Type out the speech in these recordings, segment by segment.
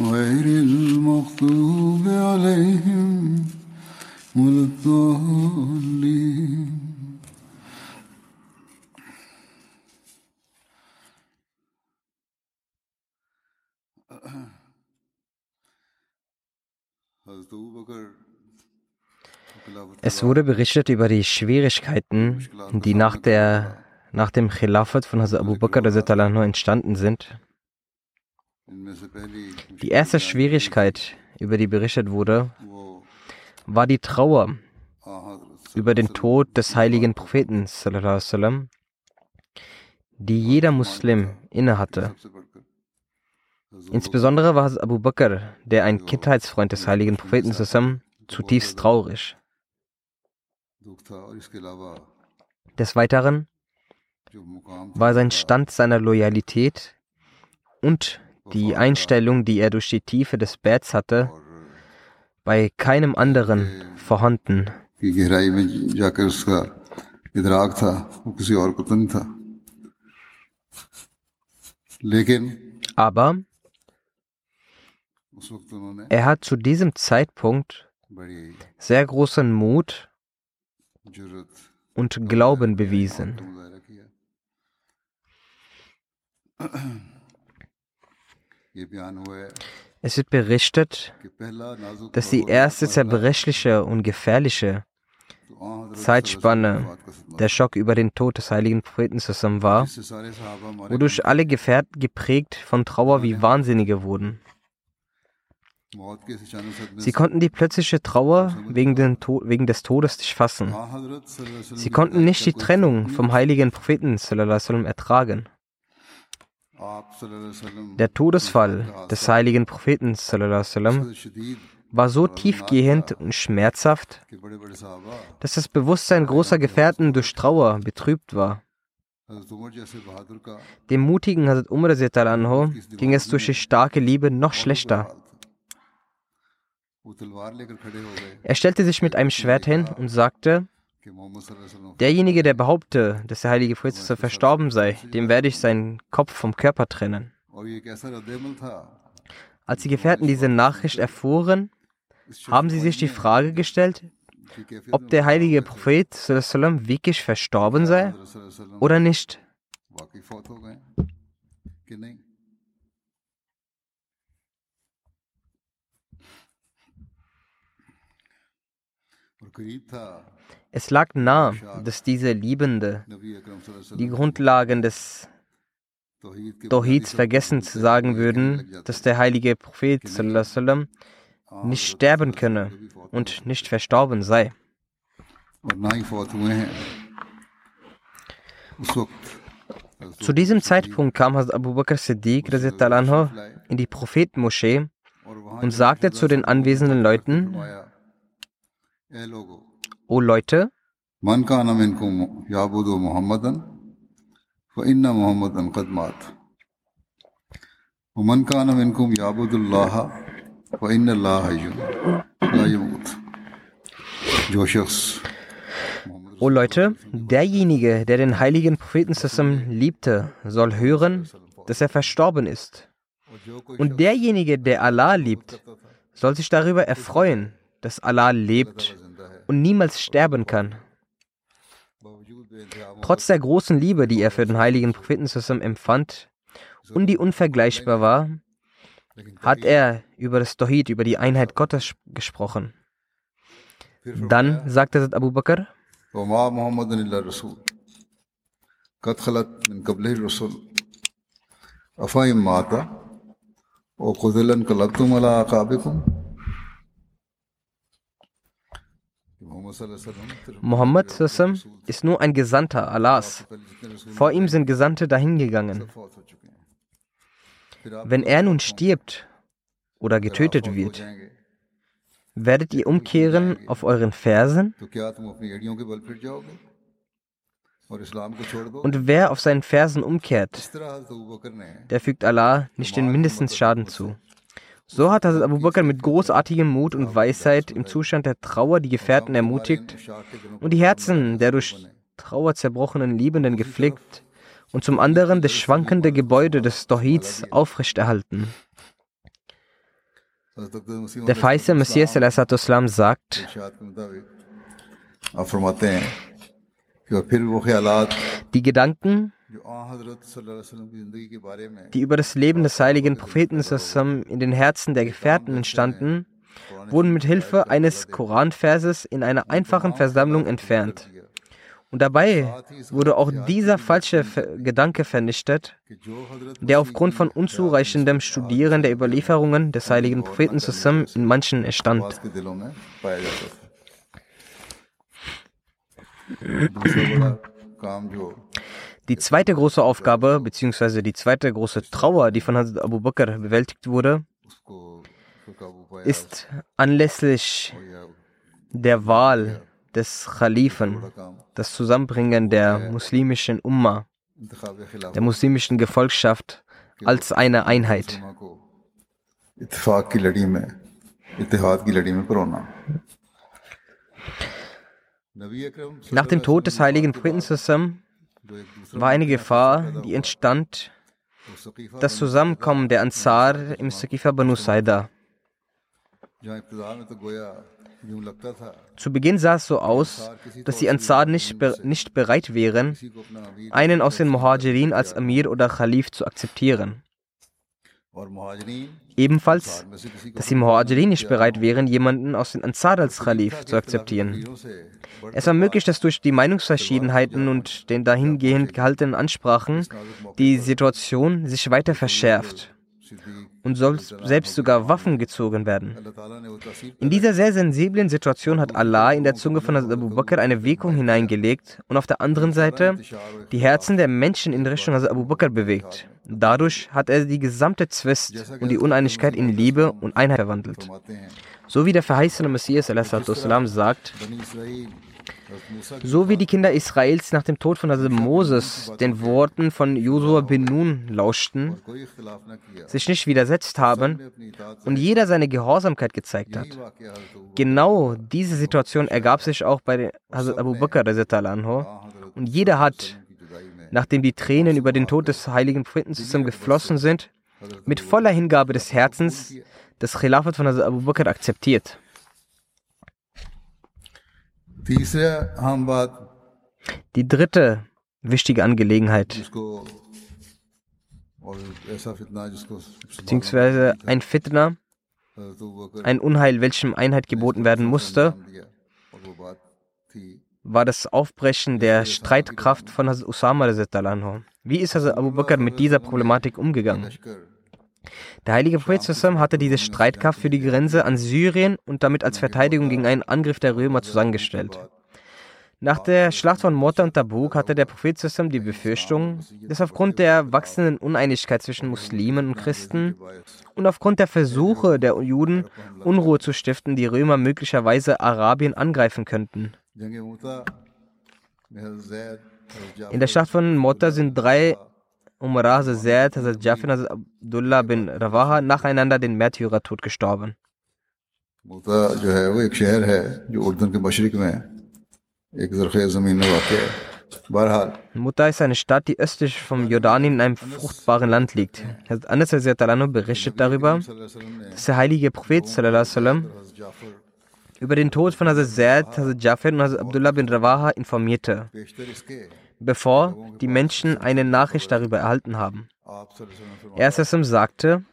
غير المغضوب عليهم ولا الضالين Es wurde berichtet über die Schwierigkeiten, die nach, der, nach dem Khilafat von Hazrat Abu Bakr entstanden sind. Die erste Schwierigkeit, über die berichtet wurde, war die Trauer über den Tod des heiligen Propheten, die jeder Muslim innehatte. Insbesondere war Abu Bakr, der ein Kindheitsfreund des heiligen Propheten, zutiefst traurig. Des Weiteren war sein Stand seiner Loyalität und die Einstellung, die er durch die Tiefe des Betts hatte, bei keinem anderen vorhanden. Aber er hat zu diesem Zeitpunkt sehr großen Mut und Glauben bewiesen. Es wird berichtet, dass die erste zerbrechliche und gefährliche Zeitspanne der Schock über den Tod des heiligen Propheten zusammen war, wodurch alle Gefährten geprägt von Trauer wie Wahnsinnige wurden. Sie konnten die plötzliche Trauer wegen, wegen, des Todes nicht fassen. Sie konnten nicht die Trennung vom heiligen Propheten ertragen. Der Todesfall des heiligen Propheten war so tiefgehend und schmerzhaft, dass das Bewusstsein großer Gefährten durch Trauer betrübt war. Dem mutigen Hazrat Umar ging es durch die starke Liebe noch schlechter. Er stellte sich mit einem Schwert hin und sagte, Derjenige, der behaupte, dass der heilige Prophet verstorben sei, dem werde ich seinen Kopf vom Körper trennen. Als die Gefährten diese Nachricht erfuhren, haben sie sich die Frage gestellt, ob der heilige Prophet wirklich verstorben sei oder nicht. Es lag nahe, dass diese Liebende die Grundlagen des Tawhids vergessen sagen würden, dass der heilige Prophet nicht sterben könne und nicht verstorben sei. Zu diesem Zeitpunkt kam Hazrat Abu Bakr Siddiq in die Prophetenmoschee und sagte zu den anwesenden Leuten, O Leute, O Leute, derjenige, der den heiligen Propheten Sassam liebte, soll hören, dass er verstorben ist. Und derjenige, der Allah liebt, soll sich darüber erfreuen, dass Allah lebt und niemals sterben kann. Trotz der großen Liebe, die er für den heiligen Propheten Sassam empfand und die unvergleichbar war, hat er über das Tawhid, über die Einheit Gottes gesprochen. Dann sagte Abu Bakr, Muhammad ist nur ein Gesandter Allahs. Vor ihm sind Gesandte dahingegangen. Wenn er nun stirbt oder getötet wird, werdet ihr umkehren auf euren Fersen? Und wer auf seinen Fersen umkehrt, der fügt Allah nicht den mindesten Schaden zu. So hat Hazrat Abu Bakr mit großartigem Mut und Weisheit im Zustand der Trauer die Gefährten ermutigt und die Herzen der durch Trauer zerbrochenen Liebenden gepflegt und zum anderen das schwankende Gebäude des Tawhids aufrechterhalten. Der Feiste Messias Islam sagt, die Gedanken, die über das Leben des heiligen Propheten in den Herzen der Gefährten entstanden, wurden mit Hilfe eines Koranverses in einer einfachen Versammlung entfernt. Und dabei wurde auch dieser falsche Gedanke vernichtet, der aufgrund von unzureichendem Studieren der Überlieferungen des heiligen Propheten zusammen in manchen entstand. Die zweite große Aufgabe, beziehungsweise die zweite große Trauer, die von Hazrat Abu Bakr bewältigt wurde, ist anlässlich der Wahl des Khalifen, das Zusammenbringen der muslimischen Umma, der muslimischen Gefolgschaft als eine Einheit. Nach dem Tod des heiligen Propheten war eine Gefahr, die entstand, das Zusammenkommen der Ansar im Sakifa Banu Saida. Zu Beginn sah es so aus, dass die Ansar nicht, nicht bereit wären, einen aus den Muhajirin als Amir oder Khalif zu akzeptieren. Ebenfalls, dass die Muhajirin nicht bereit wären, jemanden aus den Ansar als Khalif zu akzeptieren. Es war möglich, dass durch die Meinungsverschiedenheiten und den dahingehend gehaltenen Ansprachen die Situation sich weiter verschärft und soll selbst sogar Waffen gezogen werden. In dieser sehr sensiblen Situation hat Allah in der Zunge von Abu Bakr eine Wirkung hineingelegt und auf der anderen Seite die Herzen der Menschen in Richtung Abu Bakr bewegt. Dadurch hat er die gesamte Zwist und die Uneinigkeit in Liebe und Einheit verwandelt. So wie der verheißene Messias sagt, so wie die Kinder Israels nach dem Tod von Hazrat Moses den Worten von Josua bin Nun lauschten, sich nicht widersetzt haben und jeder seine Gehorsamkeit gezeigt hat. Genau diese Situation ergab sich auch bei Hazrat Abu Bakr und jeder hat, nachdem die Tränen über den Tod des heiligen Propheten geflossen sind, mit voller Hingabe des Herzens das Khilafat von Hazrat Abu Bakr akzeptiert. Die dritte wichtige Angelegenheit, beziehungsweise ein Fitna, ein Unheil, welchem Einheit geboten werden musste, war das Aufbrechen der Streitkraft von Hazrat Usama. Wie ist Hazrat Abu Bakr mit dieser Problematik umgegangen? Der heilige Prophet hatte diese Streitkraft für die Grenze an Syrien und damit als Verteidigung gegen einen Angriff der Römer zusammengestellt. Nach der Schlacht von Mota und Tabuk hatte der Prophet die Befürchtung, dass aufgrund der wachsenden Uneinigkeit zwischen Muslimen und Christen und aufgrund der Versuche der Juden, Unruhe zu stiften, die Römer möglicherweise Arabien angreifen könnten. In der Schlacht von Mota sind drei Umar Hazrat Zaid, Hazrat Jafin, Hazrat Abdullah bin Rawaha nacheinander den Märtyrertod gestorben. Mutta ist eine Stadt, die östlich vom Jordanien in einem fruchtbaren Land liegt. Anas berichtet darüber, dass der heilige Prophet sallam, über den Tod von Hazrat Zaid, Hazrat Jafar und Hazrat Abdullah bin Rawaha informierte, bevor die Menschen eine Nachricht darüber erhalten haben. Er sagte,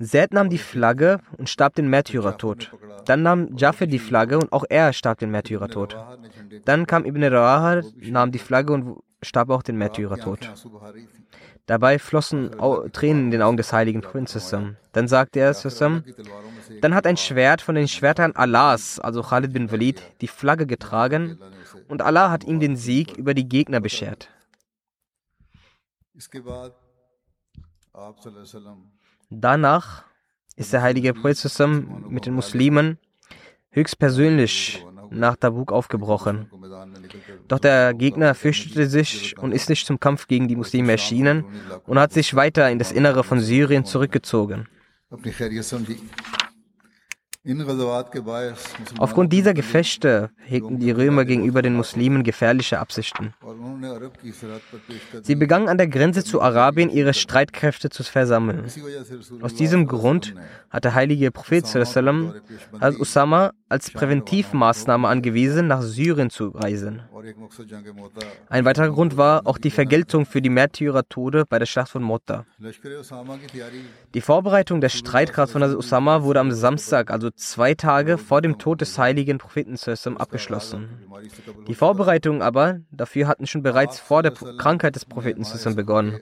Zaid nahm die Flagge und starb den Märtyrertod. Dann nahm Jafar die Flagge und auch er starb den Märtyrertod. Dann kam Ibn Rawaha, nahm die Flagge und starb auch den Märtyrertod. Dabei flossen Tränen in den Augen des heiligen Prinzessin. Dann sagte er, dann hat ein Schwert von den Schwertern Allahs, also Khalid bin Walid, die Flagge getragen und Allah hat ihm den Sieg über die Gegner beschert. Danach ist der heilige Prophet mit den Muslimen höchstpersönlich nach Tabuk aufgebrochen. Doch der Gegner fürchtete sich und ist nicht zum Kampf gegen die Muslime erschienen und hat sich weiter in das Innere von Syrien zurückgezogen. Aufgrund dieser Gefechte hegten die Römer gegenüber den Muslimen gefährliche Absichten. Sie begannen an der Grenze zu Arabien ihre Streitkräfte zu versammeln. Aus diesem Grund hat der heilige Prophet als Usama als Präventivmaßnahme angewiesen, nach Syrien zu reisen. Ein weiterer Grund war auch die Vergeltung für die Märtyrertode bei der Schlacht von Motta. Die Vorbereitung der Streitkraft von Usama wurde am Samstag, also zwei Tage vor dem Tod des heiligen Propheten abgeschlossen. Die Vorbereitungen aber dafür hatten schon bereits vor der Krankheit des Propheten begonnen.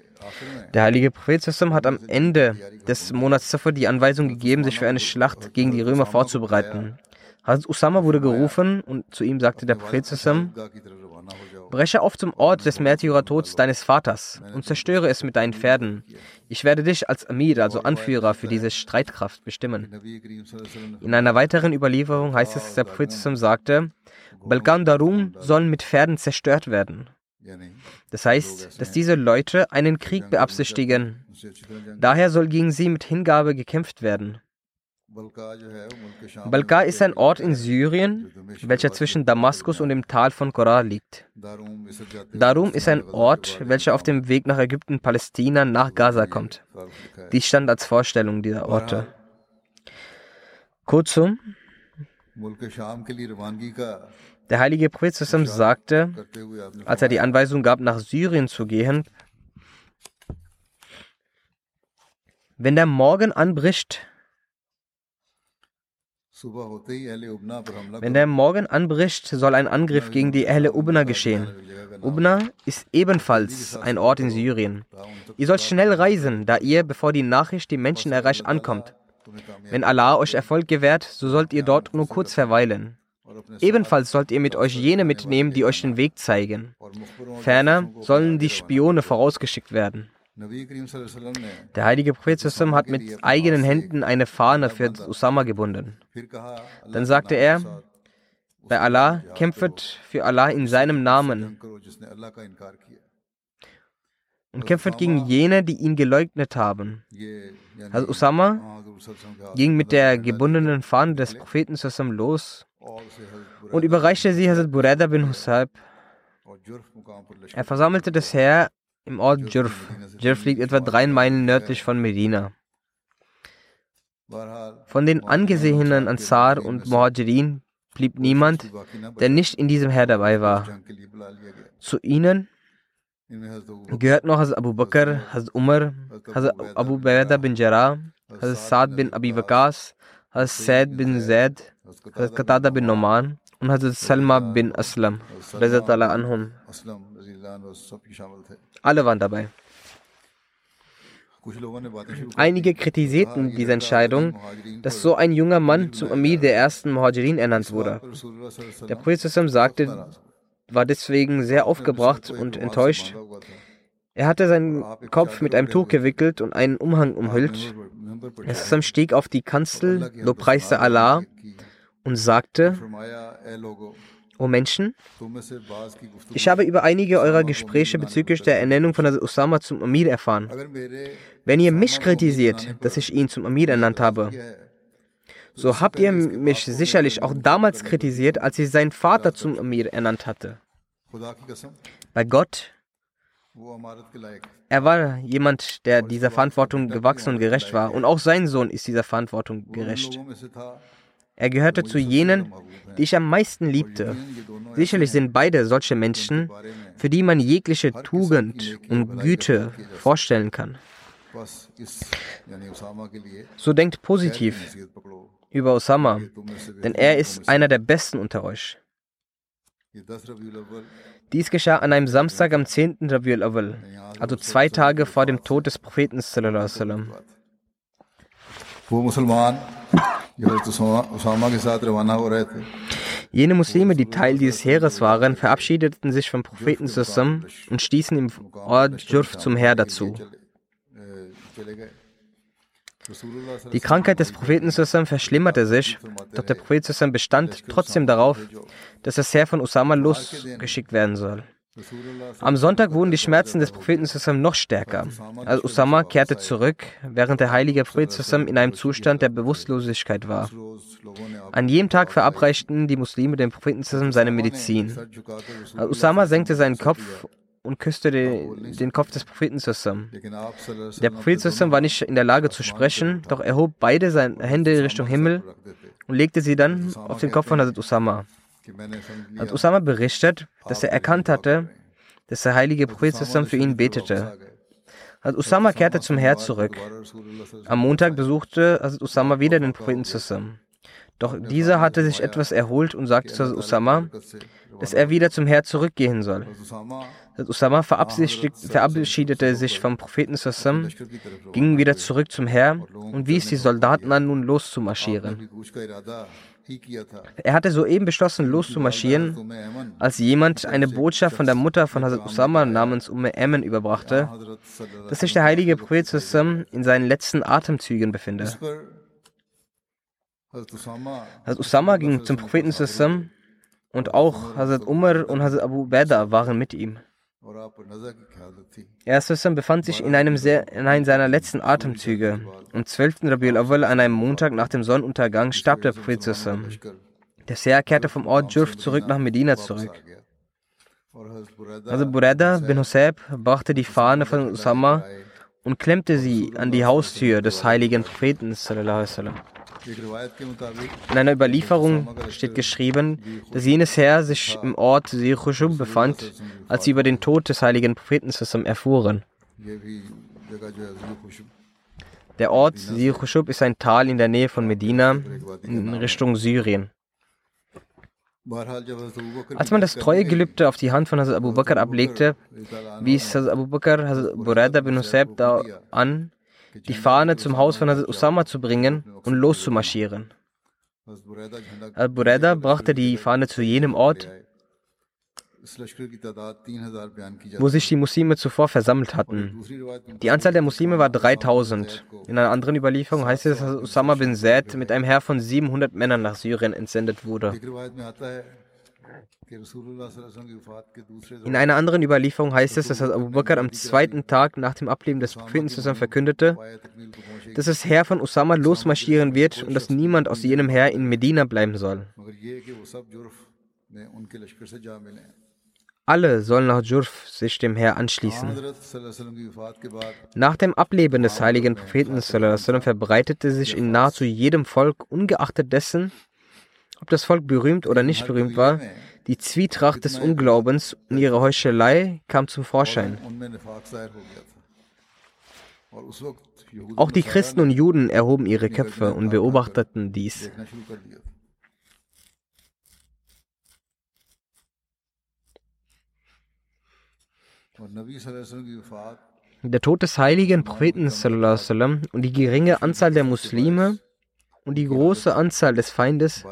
Der heilige Prophet hat am Ende des Monats Safar die Anweisung gegeben, sich für eine Schlacht gegen die Römer vorzubereiten. Hazrat Usama wurde gerufen und zu ihm sagte der Prophet Breche auf zum Ort des Märtyrertods deines Vaters und zerstöre es mit deinen Pferden. Ich werde dich als Amir, also Anführer für diese Streitkraft bestimmen. In einer weiteren Überlieferung heißt es, dass der Prophet sagte, Balkan Darum sollen mit Pferden zerstört werden. Das heißt, dass diese Leute einen Krieg beabsichtigen. Daher soll gegen sie mit Hingabe gekämpft werden. Balka ist ein Ort in Syrien, welcher zwischen Damaskus und dem Tal von Korah liegt. Darum ist ein Ort, welcher auf dem Weg nach Ägypten, Palästina, nach Gaza kommt. Dies stand als Vorstellung dieser Orte. Kurzum, der heilige Prophet sagte, als er die Anweisung gab, nach Syrien zu gehen, wenn der Morgen anbricht, wenn der Morgen anbricht, soll ein Angriff gegen die Ehle Ubna geschehen. Ubna ist ebenfalls ein Ort in Syrien. Ihr sollt schnell reisen, da ihr, bevor die Nachricht die Menschen erreicht, ankommt. Wenn Allah euch Erfolg gewährt, so sollt ihr dort nur kurz verweilen. Ebenfalls sollt ihr mit euch jene mitnehmen, die euch den Weg zeigen. Ferner sollen die Spione vorausgeschickt werden. Der heilige Prophet hat mit eigenen Händen eine Fahne für Usama gebunden. Dann sagte er, bei Allah kämpft für Allah in seinem Namen und kämpft gegen jene, die ihn geleugnet haben. Also Usama ging mit der gebundenen Fahne des Propheten los und überreichte sie Hazrat Bureda bin Husayb. Er versammelte das Heer im Ort Jurf. Jurf liegt etwa drei Meilen nördlich von Medina. Von den angesehenen Ansar und Muhajirin blieb niemand, der nicht in diesem Heer dabei war. Zu ihnen gehört noch Hazrat Abu Bakr, Hazrat Umar, Hazrat Abu Baida bin Jarrah, Hazrat Saad bin Abi Waqas, Hazrat Said bin Zaid, Hazrat Qatada bin Noman und Hazrat Salma bin Aslam. Anhum. Alle waren dabei. Einige kritisierten diese Entscheidung, dass so ein junger Mann zum Amir der ersten Muhajirin ernannt wurde. Der Prophet sagte, war deswegen sehr aufgebracht und enttäuscht. Er hatte seinen Kopf mit einem Tuch gewickelt und einen Umhang umhüllt. Er stieg auf die Kanzel, lobpreiste Allah und sagte, O Menschen, ich habe über einige eurer Gespräche bezüglich der Ernennung von Osama zum Amir erfahren. Wenn ihr mich kritisiert, dass ich ihn zum Amir ernannt habe, so habt ihr mich sicherlich auch damals kritisiert, als ich seinen Vater zum Amir ernannt hatte. Bei Gott, er war jemand, der dieser Verantwortung gewachsen und gerecht war. Und auch sein Sohn ist dieser Verantwortung gerecht. Er gehörte zu jenen, die ich am meisten liebte. Sicherlich sind beide solche Menschen, für die man jegliche Tugend und Güte vorstellen kann. So denkt positiv über Osama, denn er ist einer der Besten unter euch. Dies geschah an einem Samstag am 10. Rabiul Awal, also zwei Tage vor dem Tod des Propheten Jene Muslime, die Teil dieses Heeres waren, verabschiedeten sich vom Propheten zusammen und stießen im Ort Jurf zum Heer dazu. Die Krankheit des Propheten Sussam verschlimmerte sich, doch der Prophet Sussam bestand trotzdem darauf, dass das Heer von Usama losgeschickt werden soll. Am Sonntag wurden die Schmerzen des Propheten Sussam noch stärker. Als Usama kehrte zurück, während der heilige Prophet Sussam in einem Zustand der Bewusstlosigkeit war. An jedem Tag verabreichten die Muslime dem Propheten Sussam seine Medizin. Als Usama senkte seinen Kopf und küsste den, den Kopf des Propheten zusammen. Der Prophet zusammen war nicht in der Lage zu sprechen, doch er hob beide seine Hände Richtung Himmel und legte sie dann auf den Kopf von Hazrat Usama. Hazrat Usama berichtet, dass er erkannt hatte, dass der heilige Prophet zusammen für ihn betete. Hazrat Usama kehrte zum Herr zurück. Am Montag besuchte Hazrat Usama wieder den Propheten zusammen. Doch dieser hatte sich etwas erholt und sagte zu Usama, dass er wieder zum Herr zurückgehen soll. Usama verabschiedete sich vom Propheten Sassam, ging wieder zurück zum Herr und wies die Soldaten an, nun loszumarschieren. Er hatte soeben beschlossen, loszumarschieren, als jemand eine Botschaft von der Mutter von Hazrat Usama namens Umme Emmen überbrachte, dass sich der heilige Prophet in seinen letzten Atemzügen befinde. Hazrat Usama ging zum Propheten und auch Hazrat Umar und Hazrat Abu Beda waren mit ihm. Er befand sich in einem, sehr, in seiner letzten Atemzüge. Am 12. Rabiul Awal, an einem Montag nach dem Sonnenuntergang, starb der Prophet. Der Seher kehrte vom Ort Jurf zurück nach Medina zurück. Also Bureda bin Husayb brachte die Fahne von Usama und klemmte sie an die Haustür des heiligen Propheten. Sallallahu. In einer Überlieferung steht geschrieben, dass jenes Heer sich im Ort Sirchushub befand, als sie über den Tod des heiligen Propheten erfuhren. Der Ort Sirchushub ist ein Tal in der Nähe von Medina in Richtung Syrien. Als man das Treuegelübde auf die Hand von Hazrat Abu Bakr ablegte, wies Hazrat Abu Bakr Hazrat Buraida bin Husayb an, die Fahne zum Haus von Hazrat Usama zu bringen und loszumarschieren. Al-Bureda brachte die Fahne zu jenem Ort, wo sich die Muslime zuvor versammelt hatten. Die Anzahl der Muslime war 3000. In einer anderen Überlieferung heißt es, dass Usama bin Zaid mit einem Heer von 700 Männern nach Syrien entsendet wurde. In einer anderen Überlieferung heißt es, dass Abu Bakr am zweiten Tag nach dem Ableben des Propheten zusammen verkündete, dass das Heer von Usama losmarschieren wird und dass niemand aus jenem Heer in Medina bleiben soll. Alle sollen nach Jurf sich dem Heer anschließen. Nach dem Ableben des heiligen Propheten verbreitete sich in nahezu jedem Volk, ungeachtet dessen, ob das Volk berühmt oder nicht berühmt war, die Zwietracht des Unglaubens und ihre Heuchelei kam zum Vorschein. Auch die Christen und Juden erhoben ihre Köpfe und beobachteten dies. Der Tod des heiligen Propheten und die geringe Anzahl der Muslime und die große Anzahl des Feindes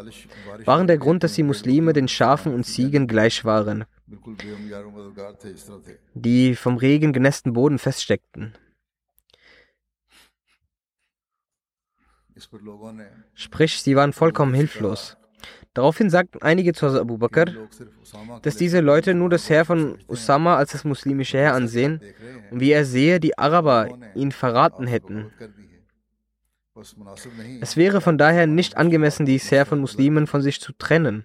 waren der Grund, dass die Muslime den Schafen und Ziegen gleich waren, die vom Regen genässten Boden feststeckten. Sprich, sie waren vollkommen hilflos. Daraufhin sagten einige zu Abu Bakr, dass diese Leute nur das Heer von Usama als das muslimische Heer ansehen und wie er sehe, die Araber ihn verraten hätten. Es wäre von daher nicht angemessen, dieses Heer von Muslimen von sich zu trennen.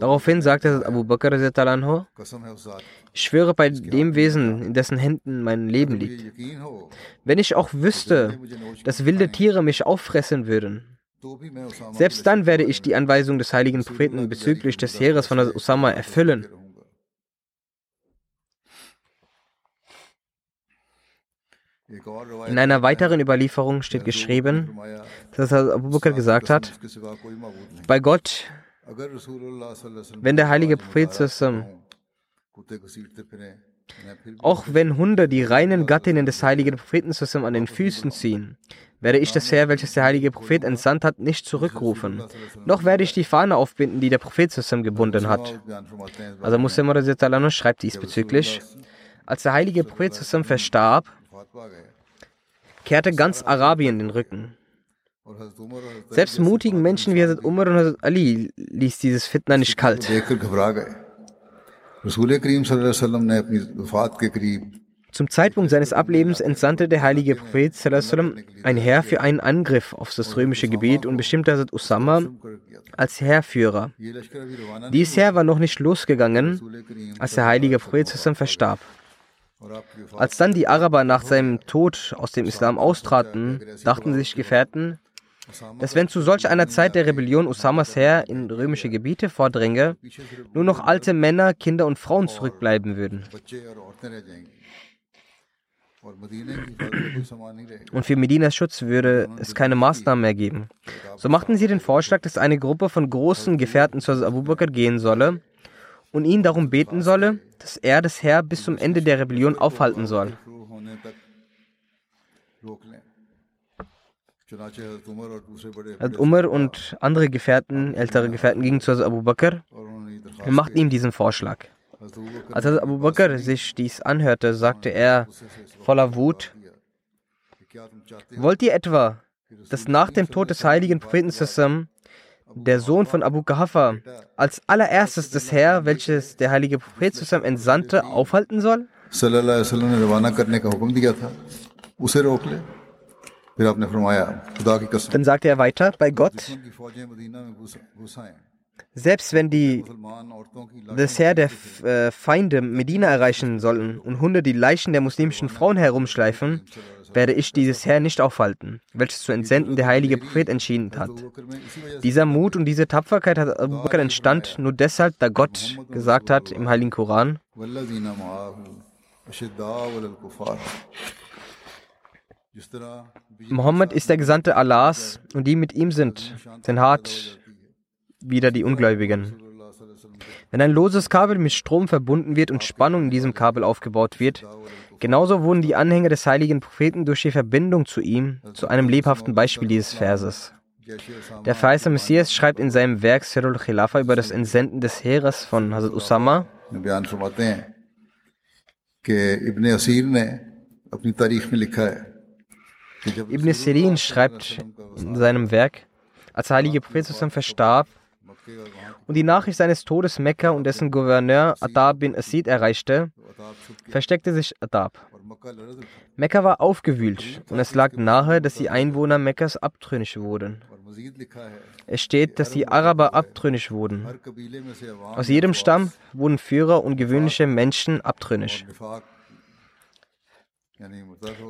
Daraufhin sagte Abu Bakr, ich schwöre bei dem Wesen, in dessen Händen mein Leben liegt. Wenn ich auch wüsste, dass wilde Tiere mich auffressen würden, selbst dann werde ich die Anweisung des heiligen Propheten bezüglich des Heeres von Osama erfüllen. In einer weiteren Überlieferung steht geschrieben, dass Abu Bakr gesagt hat, bei Gott, wenn der heilige Prophet auch wenn Hunde die reinen Gattinnen des heiligen Propheten an den Füßen ziehen, werde ich das Heer, welches der heilige Prophet entsandt hat, nicht zurückrufen. Noch werde ich die Fahne aufbinden, die der Prophet gebunden hat. Also Muslim schreibt diesbezüglich, als der heilige Prophet verstarb, kehrte ganz Arabien den Rücken. Selbst mutigen Menschen wie Hazrat Umar und Hazrat Ali ließ dieses Fitna nicht kalt. Zum Zeitpunkt seines Ablebens entsandte der heilige Prophet ein Heer für einen Angriff auf das römische Gebiet und bestimmte Hazrat Usama als Heerführer. Dies Heer war noch nicht losgegangen, als der heilige Prophet verstarb. Als dann die Araber nach seinem Tod aus dem Islam austraten, dachten sich Gefährten, dass wenn zu solch einer Zeit der Rebellion Usamas Heer in römische Gebiete vordränge, nur noch alte Männer, Kinder und Frauen zurückbleiben würden. Und für Medinas Schutz würde es keine Maßnahmen mehr geben. So machten sie den Vorschlag, dass eine Gruppe von großen Gefährten zu Abu Bakr gehen solle und ihn darum beten solle, dass er das Heer bis zum Ende der Rebellion aufhalten soll. Umar und andere Gefährten, ältere Gefährten, gingen zu Abu Bakr und machten ihm diesen Vorschlag. Als Abu Bakr sich dies anhörte, sagte er voller Wut, Wollt ihr etwa, dass nach dem Tod des heiligen Propheten der Sohn von Abu Kahafa, als allererstes das Heer, welches der heilige Prophet zusammen entsandte, aufhalten soll? Dann sagte er weiter, bei Gott, selbst wenn die das Heer der äh, Feinde Medina erreichen sollen und Hunde die Leichen der muslimischen Frauen herumschleifen, werde ich dieses Heer nicht aufhalten, welches zu entsenden der heilige Prophet entschieden hat. Dieser Mut und diese Tapferkeit hat Bakr entstand nur deshalb, da Gott gesagt hat im heiligen Koran, Mohammed ist der Gesandte Allahs und die mit ihm sind, sind hart wieder die Ungläubigen. Wenn ein loses Kabel mit Strom verbunden wird und Spannung in diesem Kabel aufgebaut wird, genauso wurden die Anhänger des heiligen Propheten durch die Verbindung zu ihm zu einem lebhaften Beispiel dieses Verses. Der verheißene Messias schreibt in seinem Werk Sirul Khilafa über das Entsenden des Heeres von Hazrat Usama. Ibn Sirin schreibt in seinem Werk, als der heilige Prophet verstarb, und die Nachricht seines Todes Mekka und dessen Gouverneur Adab bin Asid erreichte, versteckte sich Adab. Mekka war aufgewühlt und es lag nahe, dass die Einwohner Mekkas abtrünnig wurden. Es steht, dass die Araber abtrünnig wurden. Aus jedem Stamm wurden Führer und gewöhnliche Menschen abtrünnig.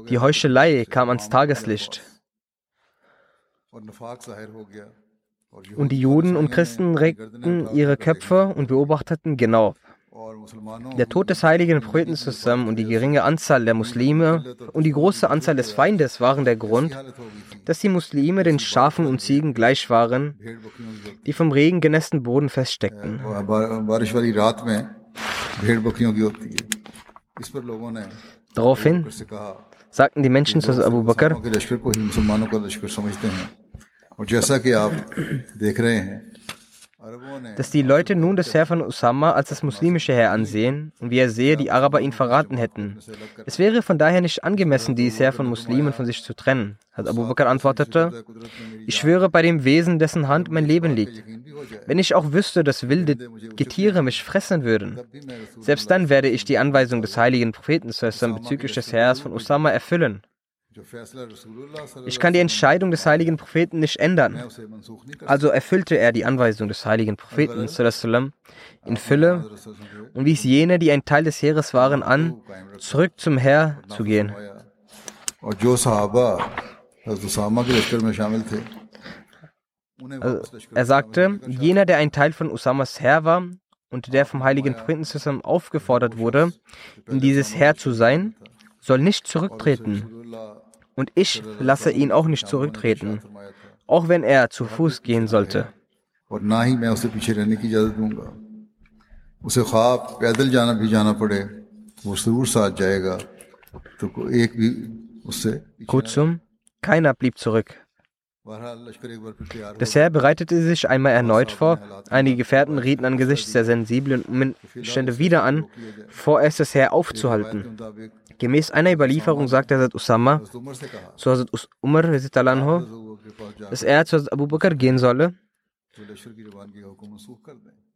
Die Heuchelei kam ans Tageslicht. Und die Juden und Christen regten ihre Köpfe und beobachteten genau. Der Tod des heiligen Propheten zusammen und die geringe Anzahl der Muslime und die große Anzahl des Feindes waren der Grund, dass die Muslime den Schafen und Ziegen gleich waren, die vom Regen genässten Boden feststeckten. Daraufhin sagten die Menschen zu Abu Bakr, dass die Leute nun das Heer von Usama als das muslimische Heer ansehen und wie er sehe, die Araber ihn verraten hätten. Es wäre von daher nicht angemessen, dieses Heer von Muslimen von sich zu trennen. Hat Abu Bakr antwortete, ich schwöre bei dem Wesen, dessen Hand mein Leben liegt. Wenn ich auch wüsste, dass wilde Getiere mich fressen würden, selbst dann werde ich die Anweisung des heiligen Propheten bezüglich des Heers von Usama erfüllen. Ich kann die Entscheidung des heiligen Propheten nicht ändern. Also erfüllte er die Anweisung des heiligen Propheten in Fülle. und wies jene, die ein Teil des Heeres waren, an, zurück zum Herr zu gehen. Also er sagte, jener, der ein Teil von Usamas Herr war und der vom heiligen Propheten aufgefordert wurde, in dieses Heer zu sein, soll nicht zurücktreten. Und ich lasse ihn auch nicht zurücktreten, auch wenn er zu Fuß gehen sollte. Kurzum, keiner blieb zurück. Das Heer bereitete sich einmal erneut vor. Einige Gefährten rieten angesichts der sensiblen Umstände wieder an, vorerst das Heer aufzuhalten. Gemäß einer Überlieferung sagte Hazrat Usama zu Hazrat Umar, dass er zu Hazrat Abu Bakr gehen solle,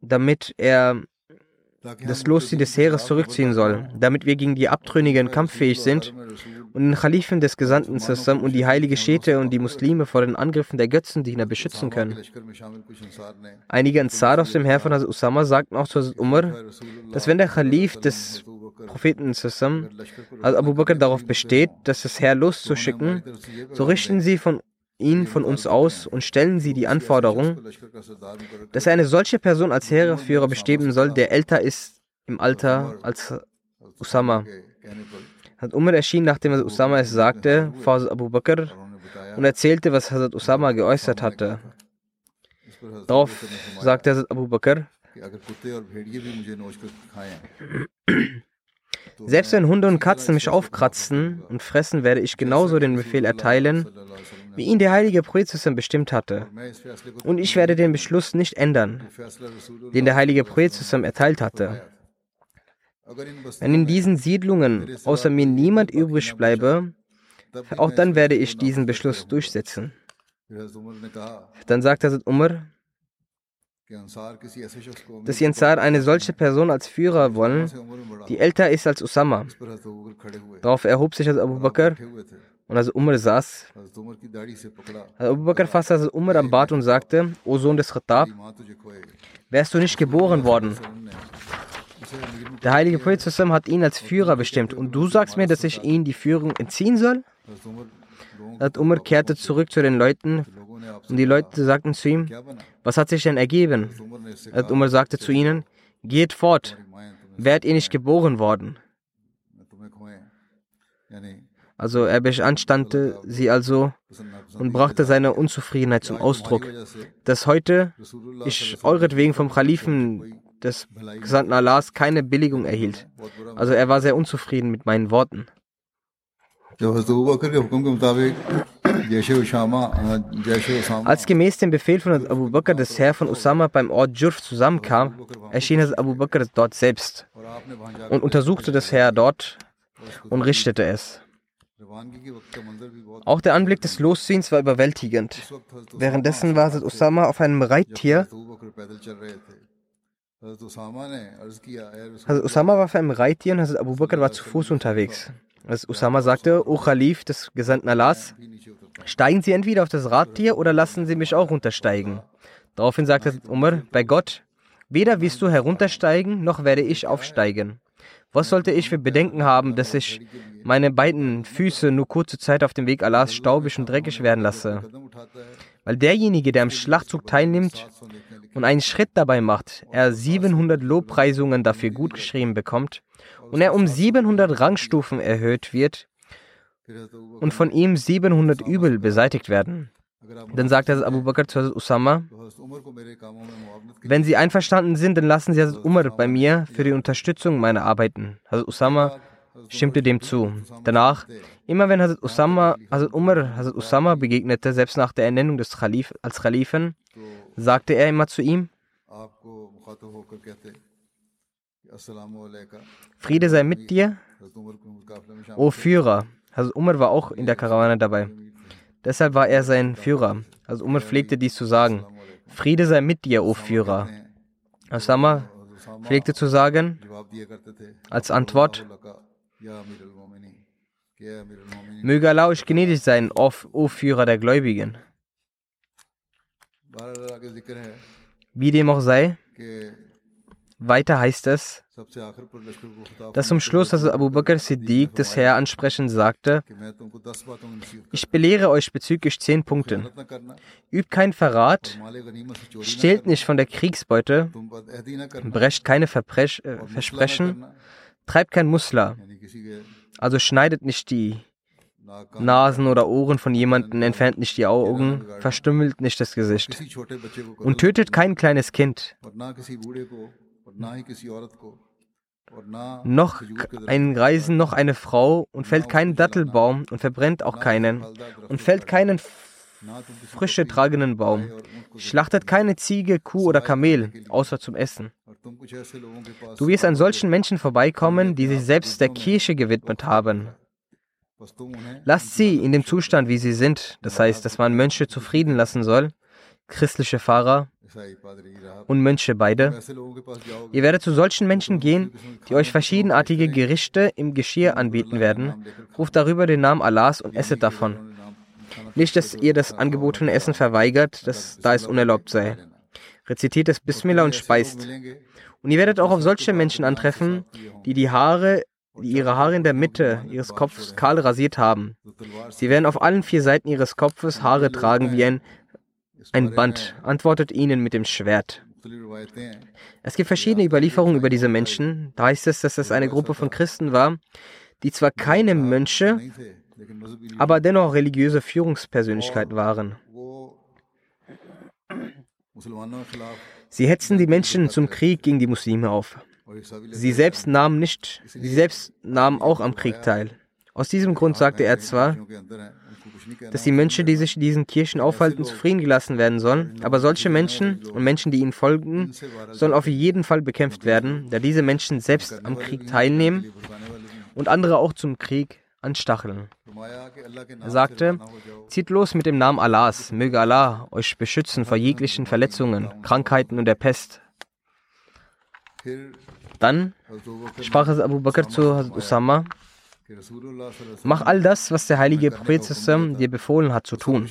damit er das Losziehen des Heeres zurückziehen soll, damit wir gegen die Abtrünnigen kampffähig sind und den Khalifen des Gesandten zusammen und die heilige Städte und die Muslime vor den Angriffen der Götzendiener beschützen können. Einige Ansar aus dem Heer von Hazrat Usama sagten auch zu Hazrat Umar, dass wenn der Khalif des Propheten zusammen, also Abu Bakr darauf besteht, dass das Heer loszuschicken, so richten sie von ihn von uns aus und stellen sie die Anforderung, dass er eine solche Person als Heeresführer bestimmen soll, der älter ist im Alter als Usama. Hazrat Umar erschien, nachdem Usama es sagte, vor Abu Bakr und erzählte, was Hazrat Usama geäußert hatte. Darauf sagte Hazrat Abu Bakr, selbst wenn Hunde und Katzen mich aufkratzen und fressen, werde ich genauso den Befehl erteilen, wie ihn der heilige Prophet bestimmt hatte. Und ich werde den Beschluss nicht ändern, den der heilige Prophet erteilt hatte. Wenn in diesen Siedlungen außer mir niemand übrig bleibe, auch dann werde ich diesen Beschluss durchsetzen. Dann sagte Hazrat Umar, dass die Ansar eine solche Person als Führer wollen, die älter ist als Usama. Darauf erhob sich Hazrat Abu Bakr und als Umar saß. Also Abu Bakr fasste Hazrat Umar am Bart und sagte, O Sohn des Khattab, wärst du nicht geboren worden, der heilige Prophet hat ihn als Führer bestimmt und du sagst mir, dass ich ihm die Führung entziehen soll? Hat Umar kehrte zurück zu den Leuten und die Leute sagten zu ihm, was hat sich denn ergeben? Hat Umar sagte zu ihnen, geht fort, wärt ihr nicht geboren worden? Also er beanstandete sie also und brachte seine Unzufriedenheit zum Ausdruck, dass heute ich euretwegen vom Kalifen des Gesandten Allahs keine Billigung erhielt. Also er war sehr unzufrieden mit meinen Worten. Als gemäß dem Befehl von Abu Bakr das Heer von Usama beim Ort Jurf zusammenkam, erschien Abu Bakr dort selbst und untersuchte das Heer dort und richtete es. Auch der Anblick des Losziehens war überwältigend. Währenddessen war Usama auf einem Reittier also Usama war auf einem Reittier und Abu Bakr war zu Fuß unterwegs. Als Usama sagte, O Khalif des Gesandten Allahs, steigen Sie entweder auf das Radtier oder lassen Sie mich auch runtersteigen. Daraufhin sagte Umar, bei Gott, weder wirst du heruntersteigen, noch werde ich aufsteigen. Was sollte ich für Bedenken haben, dass ich meine beiden Füße nur kurze Zeit auf dem Weg Allahs staubig und dreckig werden lasse? Weil derjenige, der am Schlachtzug teilnimmt, und einen Schritt dabei macht, er 700 Lobpreisungen dafür gut geschrieben bekommt und er um 700 Rangstufen erhöht wird und von ihm 700 Übel beseitigt werden. Dann sagt Abu Bakr zu Usama, wenn Sie einverstanden sind, dann lassen Sie Umar bei mir für die Unterstützung meiner Arbeiten. Hazrat Usama stimmte dem zu. Danach, immer wenn Hazrat Usama, Hazrat Umar Hazrat Usama begegnete, selbst nach der Ernennung des Khalif als Khalifen, sagte er immer zu ihm, Friede sei mit dir, o Führer. Also Umar war auch in der Karawane dabei. Deshalb war er sein Führer. Also Umar pflegte dies zu sagen. Friede sei mit dir, o Führer. Osama pflegte zu sagen, als Antwort, Möge Allah euch gnädig sein, o Führer der Gläubigen. Wie dem auch sei, weiter heißt es, dass zum Schluss also Abu Bakr Siddiq das Herr ansprechend sagte, ich belehre euch bezüglich zehn Punkten. Übt keinen Verrat, stehlt nicht von der Kriegsbeute, brecht keine Verbrech äh, Versprechen, treibt kein Musla, also schneidet nicht die Nasen oder Ohren von jemandem, entfernt nicht die Augen, verstümmelt nicht das Gesicht und tötet kein kleines Kind. Noch einen Greisen, noch eine Frau und fällt keinen Dattelbaum und verbrennt auch keinen und fällt keinen frische tragenden Baum, schlachtet keine Ziege, Kuh oder Kamel, außer zum Essen. Du wirst an solchen Menschen vorbeikommen, die sich selbst der Kirche gewidmet haben. Lasst sie in dem Zustand, wie sie sind, das heißt, dass man Mönche zufrieden lassen soll, christliche Pfarrer, und Mönche beide. Ihr werdet zu solchen Menschen gehen, die euch verschiedenartige Gerichte im Geschirr anbieten werden. Ruft darüber den Namen Allahs und esset davon. Nicht, dass ihr das angebotene Essen verweigert, dass, da es unerlaubt sei. Rezitiert das Bismillah und speist. Und ihr werdet auch auf solche Menschen antreffen, die die Haare die ihre Haare in der Mitte ihres Kopfes kahl rasiert haben. Sie werden auf allen vier Seiten ihres Kopfes Haare tragen wie ein ein Band antwortet ihnen mit dem Schwert. Es gibt verschiedene Überlieferungen über diese Menschen. Da heißt es, dass es eine Gruppe von Christen war, die zwar keine Mönche, aber dennoch religiöse Führungspersönlichkeiten waren. Sie hetzten die Menschen zum Krieg gegen die Muslime auf. Sie selbst nahmen nicht, sie selbst nahmen auch am Krieg teil. Aus diesem Grund sagte er zwar, dass die Mönche, die sich in diesen Kirchen aufhalten, zufrieden gelassen werden sollen. Aber solche Menschen und Menschen, die ihnen folgen, sollen auf jeden Fall bekämpft werden, da diese Menschen selbst am Krieg teilnehmen und andere auch zum Krieg anstacheln. Er sagte, zieht los mit dem Namen Allahs, möge Allah euch beschützen vor jeglichen Verletzungen, Krankheiten und der Pest. Dann sprach es Abu Bakr zu Usama, Mach all das, was der heilige Prophet dir befohlen hat zu tun.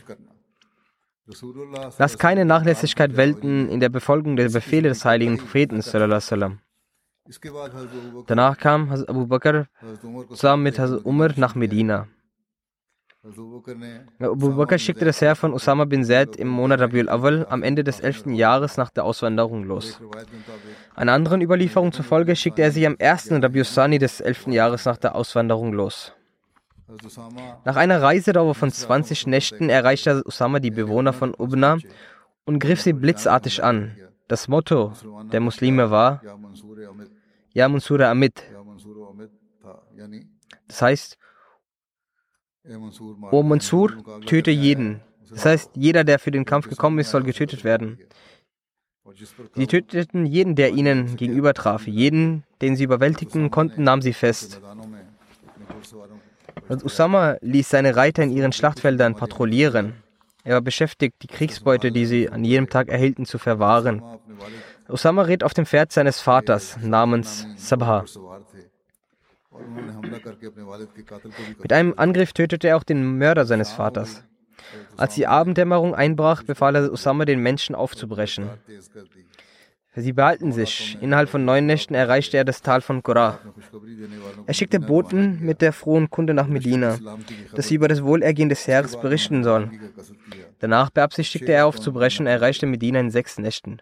Lass keine Nachlässigkeit welten in der Befolgung der Befehle des heiligen Propheten. Danach kam Abu Bakr zusammen mit Umar nach Medina. Abu Bakr schickte das Heer von Osama bin Zaid im Monat Rabiul Awal am Ende des 11. Jahres nach der Auswanderung los. Einer anderen Überlieferung zufolge schickte er sie am 1. Rabiul Sani des 11. Jahres nach der Auswanderung los. Nach einer Reisedauer von 20 Nächten erreichte Osama die Bewohner von Ubna und griff sie blitzartig an. Das Motto der Muslime war Ja Mansura Amit. Das heißt, O Mansur, töte jeden. Das heißt, jeder, der für den Kampf gekommen ist, soll getötet werden. Sie töteten jeden, der ihnen gegenüber traf. Jeden, den sie überwältigen konnten, nahm sie fest. Und Usama ließ seine Reiter in ihren Schlachtfeldern patrouillieren. Er war beschäftigt, die Kriegsbeute, die sie an jedem Tag erhielten, zu verwahren. Usama ritt auf dem Pferd seines Vaters namens Sabha. Mit einem Angriff tötete er auch den Mörder seines Vaters. Als die Abenddämmerung einbrach, befahl er Osama den Menschen aufzubrechen. Sie behalten sich. Innerhalb von neun Nächten erreichte er das Tal von Korah. Er schickte Boten mit der frohen Kunde nach Medina, dass sie über das Wohlergehen des Heeres berichten sollen. Danach beabsichtigte er aufzubrechen und erreichte Medina in sechs Nächten.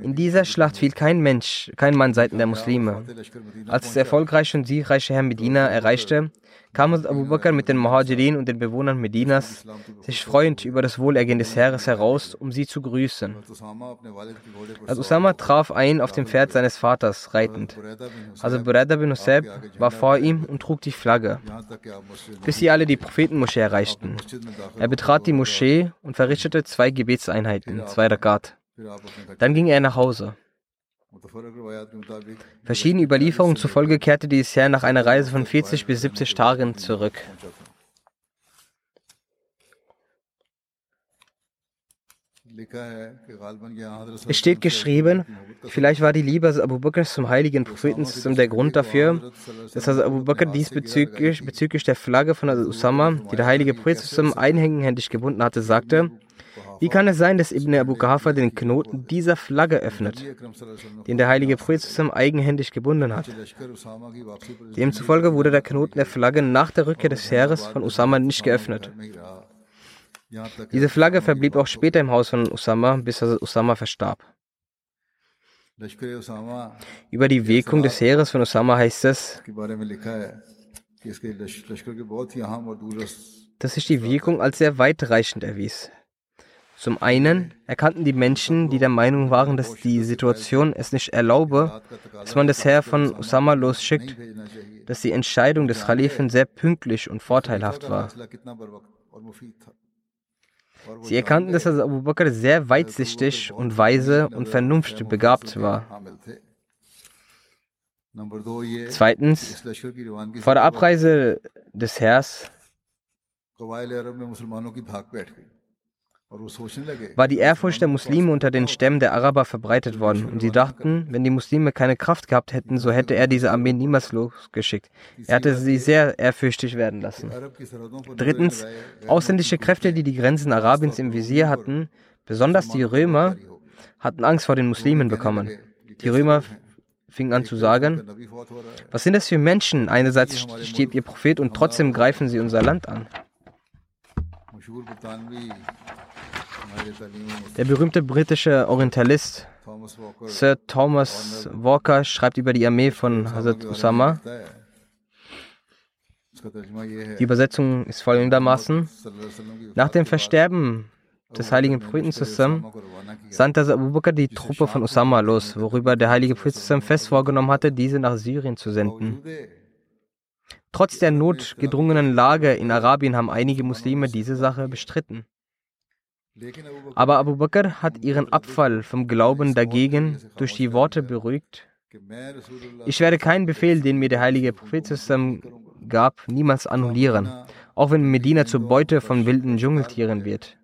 In dieser Schlacht fiel kein Mensch, kein Mann seiten der Muslime. Als das erfolgreiche und siegreiche Herr Medina erreichte, kam Abu Bakr mit den Muhajirin und den Bewohnern Medinas sich freuend über das Wohlergehen des Heeres heraus, um sie zu grüßen. Als Usama traf ein auf dem Pferd seines Vaters, reitend. Also Burada bin Usab war vor ihm und trug die Flagge, bis sie alle die Prophetenmoschee erreichten. Er betrat die Moschee und verrichtete zwei Gebetseinheiten, zwei Rakat. Dann ging er nach Hause. Verschiedene Überlieferungen zufolge kehrte dieses Heer nach einer Reise von 40 bis 70 Tagen zurück. Es steht geschrieben, vielleicht war die Liebe Abu Bakr zum heiligen Propheten der Grund dafür, dass Abu Bakr diesbezüglich bezüglich der Flagge von Usama, die der heilige Prophet einhändig gebunden hatte, sagte, wie kann es sein, dass Ibn Abu Qahafa den Knoten dieser Flagge öffnet, den der heilige Prophet eigenhändig gebunden hat? Demzufolge wurde der Knoten der Flagge nach der Rückkehr des Heeres von Usama nicht geöffnet. Diese Flagge verblieb auch später im Haus von Usama, bis Usama verstarb. Über die Wirkung des Heeres von Usama heißt es, dass sich die Wirkung als sehr weitreichend erwies. Zum einen erkannten die Menschen, die der Meinung waren, dass die Situation es nicht erlaube, dass man das Heer von Usama losschickt, dass die Entscheidung des Khalifen sehr pünktlich und vorteilhaft war. Sie erkannten, dass Abu Bakr sehr weitsichtig und weise und vernunftbegabt war. Zweitens, vor der Abreise des Heers war die Ehrfurcht der Muslime unter den Stämmen der Araber verbreitet worden und sie dachten, wenn die Muslime keine Kraft gehabt hätten, so hätte er diese Armee niemals losgeschickt. Er hatte sie sehr ehrfürchtig werden lassen. Drittens, ausländische Kräfte, die die Grenzen Arabiens im Visier hatten, besonders die Römer, hatten Angst vor den Muslimen bekommen. Die Römer fingen an zu sagen, was sind das für Menschen? Einerseits steht ihr Prophet und trotzdem greifen sie unser Land an. Der berühmte britische Orientalist Sir Thomas Walker schreibt über die Armee von Hazrat Usama. Die Übersetzung ist folgendermaßen: Nach dem Versterben des heiligen Propheten zusammen sandte Abu Bakr die Truppe von Usama los, worüber der heilige Prophet zusammen fest vorgenommen hatte, diese nach Syrien zu senden. Trotz der notgedrungenen Lage in Arabien haben einige Muslime diese Sache bestritten. Aber Abu Bakr hat ihren Abfall vom Glauben dagegen durch die Worte beruhigt. Ich werde keinen Befehl, den mir der heilige Prophet gab, niemals annullieren, auch wenn Medina zur Beute von wilden Dschungeltieren wird.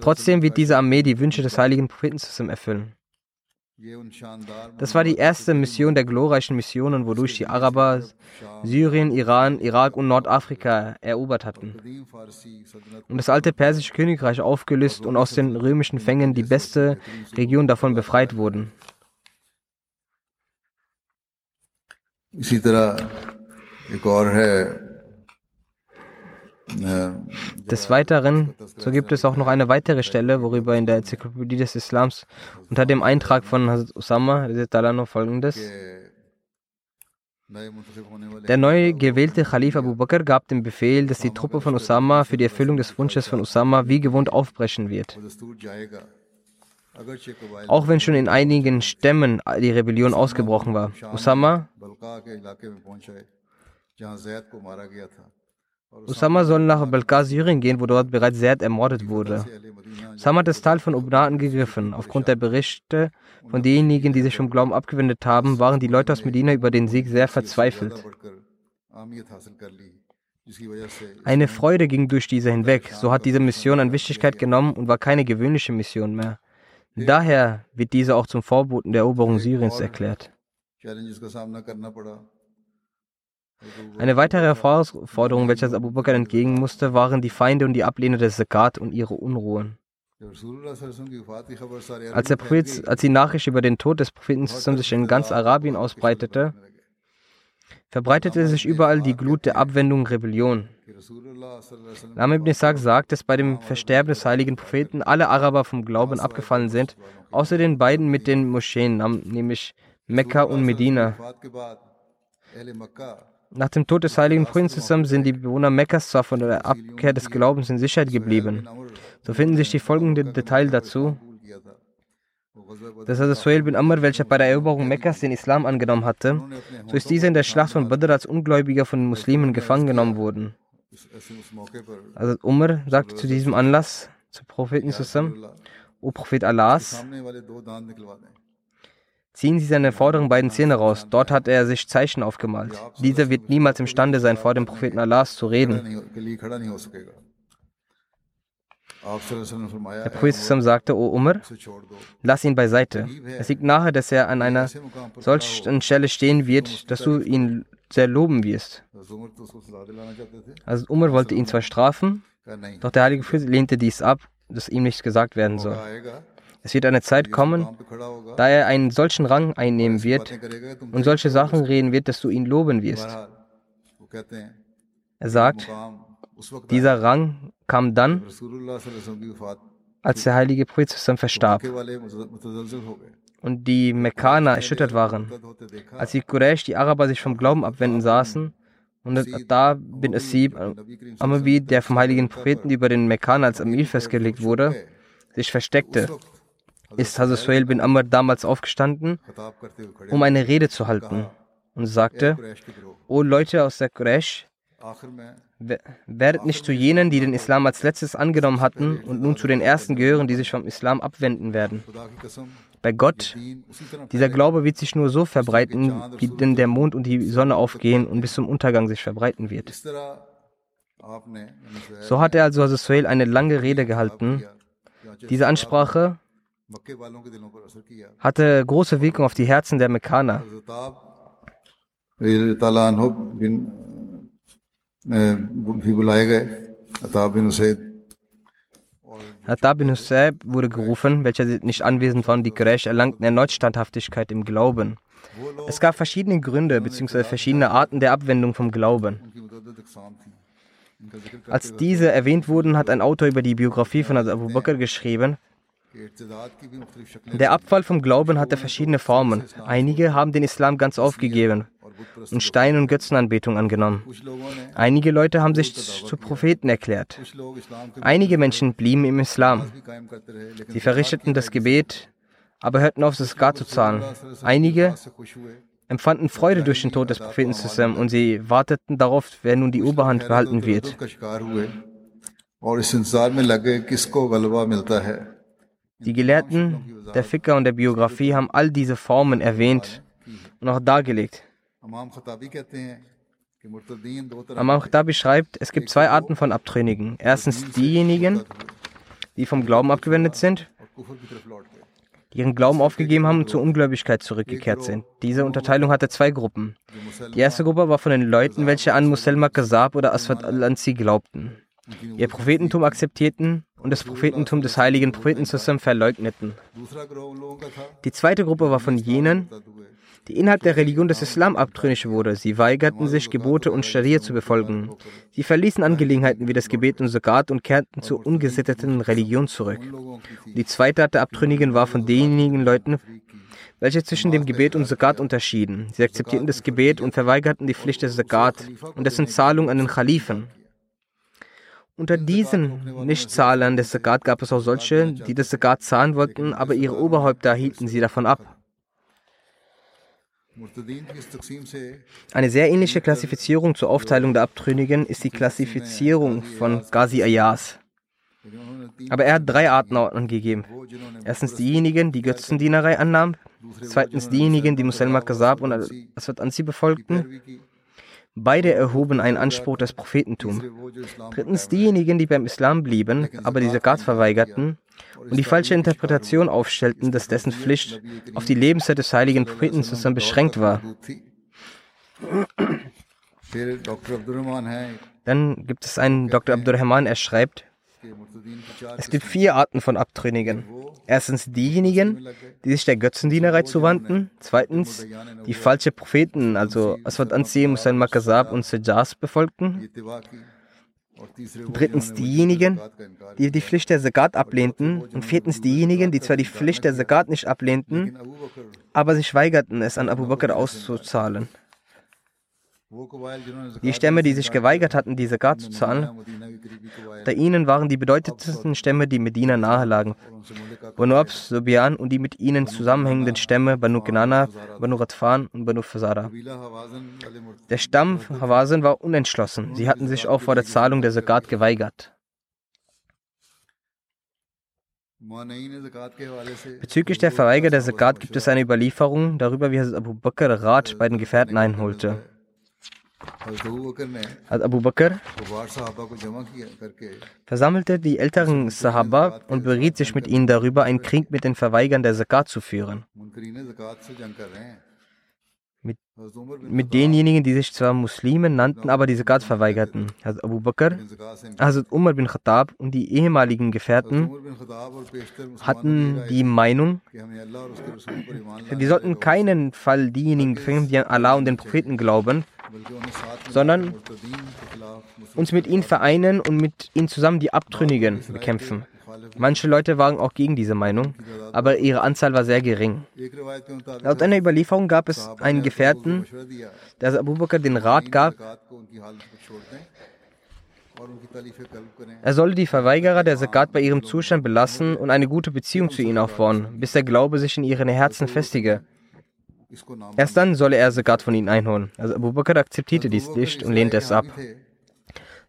Trotzdem wird diese Armee die Wünsche des heiligen Propheten erfüllen. Das war die erste Mission der glorreichen Missionen, wodurch die Araber Syrien, Iran, Irak und Nordafrika erobert hatten und das alte persische Königreich aufgelöst und aus den römischen Fängen die beste Region davon befreit wurden. इसी तरह एक और है des Weiteren, so gibt es auch noch eine weitere Stelle, worüber in der Enzyklopädie des Islams unter dem Eintrag von Hazrat Usama folgendes. Der neu gewählte Khalif Abu Bakr gab den Befehl, dass die Truppe von Usama für die Erfüllung des Wunsches von Usama wie gewohnt aufbrechen wird. Auch wenn schon in einigen Stämmen die Rebellion ausgebrochen war. Usama Usama soll nach Balkar, Syrien gehen, wo dort bereits Zed ermordet wurde. Usama hat das Tal von Ubna gegriffen. Aufgrund der Berichte von denjenigen, die sich vom Glauben abgewendet haben, waren die Leute aus Medina über den Sieg sehr verzweifelt. Eine Freude ging durch diese hinweg. So hat diese Mission an Wichtigkeit genommen und war keine gewöhnliche Mission mehr. Daher wird diese auch zum Vorboten der Eroberung Syriens erklärt. Eine weitere Herausforderung, welcher Abu Bakr entgegen musste, waren die Feinde und die Ablehner des Zakat und ihre Unruhen. Als, der Prophet, als die Nachricht über den Tod des Propheten sich in ganz Arabien ausbreitete, verbreitete sich überall die Glut der Abwendung und Rebellion. Lam ibn Isaac sagt, dass bei dem Versterben des heiligen Propheten alle Araber vom Glauben abgefallen sind, außer den beiden mit den Moscheen, nämlich Mekka und Medina. Nach dem Tod des heiligen Propheten sind die Bewohner Mekkas zwar von der Abkehr des Glaubens in Sicherheit geblieben. So finden sich die folgenden Details dazu. Das ist Suhail bin Amr, welcher bei der Eroberung Mekkas den Islam angenommen hatte, so ist dieser in der Schlacht von Badr als Ungläubiger von den Muslimen gefangen genommen worden. Also Umar sagte zu diesem Anlass zu Propheten zusammen, O Prophet Allahs, Ziehen Sie seine vorderen beiden Zähne raus. Dort hat er sich Zeichen aufgemalt. Dieser wird niemals imstande sein, vor dem Propheten Allahs zu reden. Der Prophet sagte, O Umar, lass ihn beiseite. Es liegt nahe, dass er an einer solchen Stelle stehen wird, dass du ihn sehr loben wirst. Also Umar wollte ihn zwar strafen, doch der Heilige Prophet lehnte dies ab, dass ihm nichts gesagt werden soll. Es wird eine Zeit kommen, da er einen solchen Rang einnehmen wird und solche Sachen reden wird, dass du ihn loben wirst. Er sagt, dieser Rang kam dann, als der heilige Prophet verstarb und die Mekkaner erschüttert waren. Als die Quraysh, die Araber, sich vom Glauben abwenden saßen und da bin Asib, Amabi, der vom heiligen Propheten über den Mekkaner als Amir festgelegt wurde, sich versteckte, ist Hazrat Suhail bin Amr damals aufgestanden, um eine Rede zu halten und sagte, O Leute aus der Quraysh, Werdet nicht zu jenen, die den Islam als letztes angenommen hatten und nun zu den ersten gehören, die sich vom Islam abwenden werden. Bei Gott, dieser Glaube wird sich nur so verbreiten, wie denn der Mond und die Sonne aufgehen und bis zum Untergang sich verbreiten wird. So hat er also Suhail eine lange Rede gehalten. Diese Ansprache hatte große Wirkung auf die Herzen der Mekkaner. Atab bin Hussein wurde gerufen, welcher nicht anwesend waren, die Quraysh erlangten erneut Standhaftigkeit im Glauben. Es gab verschiedene Gründe bzw. verschiedene Arten der Abwendung vom Glauben. Als diese erwähnt wurden, hat ein Autor über die Biografie von Abu Bakr geschrieben, der Abfall vom Glauben hatte verschiedene Formen. Einige haben den Islam ganz aufgegeben, und Stein- und Götzenanbetung angenommen. Einige Leute haben sich zu Propheten erklärt. Einige Menschen blieben im Islam. Sie verrichteten das Gebet, aber hörten auf, das Zakat zu zahlen. Einige empfanden Freude durch den Tod des Propheten zusammen und sie warteten darauf, wer nun die Oberhand behalten wird. Die Gelehrten der Ficker und der Biografie haben all diese Formen erwähnt und auch dargelegt. Imam Khatabi schreibt, es gibt zwei Arten von Abtrünnigen. Erstens diejenigen, die vom Glauben abgewendet sind, die ihren Glauben aufgegeben haben und zur Ungläubigkeit zurückgekehrt sind. Diese Unterteilung hatte zwei Gruppen. Die erste Gruppe war von den Leuten, welche an Muselma Kazab oder Aswad al-Ansi glaubten, ihr Prophetentum akzeptierten und das Prophetentum des heiligen Propheten zusammen verleugneten. Die zweite Gruppe war von jenen, die innerhalb der Religion des Islam abtrünnig wurde. Sie weigerten sich, Gebote und Scharia zu befolgen. Sie verließen Angelegenheiten wie das Gebet und Zakat und kehrten zur ungesitteten Religion zurück. Die zweite Art der Abtrünnigen war von denjenigen Leuten, welche zwischen dem Gebet und Zakat unterschieden. Sie akzeptierten das Gebet und verweigerten die Pflicht des Zakat und dessen Zahlung an den Khalifen. Unter diesen Nichtzahlern des Zakat gab es auch solche, die das Zakat zahlen wollten, aber ihre Oberhäupter hielten sie davon ab. Eine sehr ähnliche Klassifizierung zur Aufteilung der Abtrünnigen ist die Klassifizierung von Ghazi Ayaz. Aber er hat drei Arten angegeben. Erstens diejenigen, die Götzendienerei annahmen. Zweitens diejenigen, die Muselma Kazab und Aswad Ansi befolgten. Beide erhoben einen Anspruch des Prophetentums. Drittens diejenigen, die beim Islam blieben, aber die Zakat verweigerten und die falsche Interpretation aufstellten, dass dessen Pflicht auf die Lebenszeit des heiligen Propheten zusammen beschränkt war. Dann gibt es einen Dr. Abdurrahman, er schreibt, es gibt vier Arten von Abtrünnigen. Erstens diejenigen, die sich der Götzendienerei zuwandten. Zweitens die falsche Propheten, also Aswad Ansi, Musain Makazab und Sejas befolgten. Drittens diejenigen, die die Pflicht der Zakat ablehnten. Und viertens diejenigen, die zwar die Pflicht der Zakat nicht ablehnten, aber sich weigerten, es an Abu Bakr auszuzahlen. Die Stämme, die sich geweigert hatten, die Zakat zu zahlen, unter ihnen waren die bedeutendsten Stämme, die Medina nahe lagen. Banu Abs, Subian und die mit ihnen zusammenhängenden Stämme Banu Kenana, Banu Radfan und Banu Fasara. Der Stamm Hawazin war unentschlossen. Sie hatten sich auch vor der Zahlung der Zakat geweigert. Bezüglich der Verweiger der Zakat gibt es eine Überlieferung darüber, wie Abu Bakr Rat bei den Gefährten einholte. Hat Abu Bakr versammelte die älteren Sahaba und beriet sich mit ihnen darüber, einen Krieg mit den Verweigern der Zakat zu führen. Mit, mit denjenigen, die sich zwar Muslime nannten, aber die Zakat verweigerten. Also Abu Bakr, also Umar bin Khattab und die ehemaligen Gefährten hatten die Meinung, wir sollten keinen Fall diejenigen bekämpfen, die an Allah und den Propheten glauben, sondern uns mit ihnen vereinen und mit ihnen zusammen die Abtrünnigen bekämpfen. Manche Leute waren auch gegen diese Meinung, aber ihre Anzahl war sehr gering. Laut einer Überlieferung gab es einen Gefährten, der Abu Bakr den Rat gab, er solle die Verweigerer der Zakat bei ihrem Zustand belassen und eine gute Beziehung zu ihnen aufbauen, bis der Glaube sich in ihren Herzen festige. Erst dann solle er Zakat von ihnen einholen. Also Abu Bakr akzeptierte dies nicht und lehnte es ab.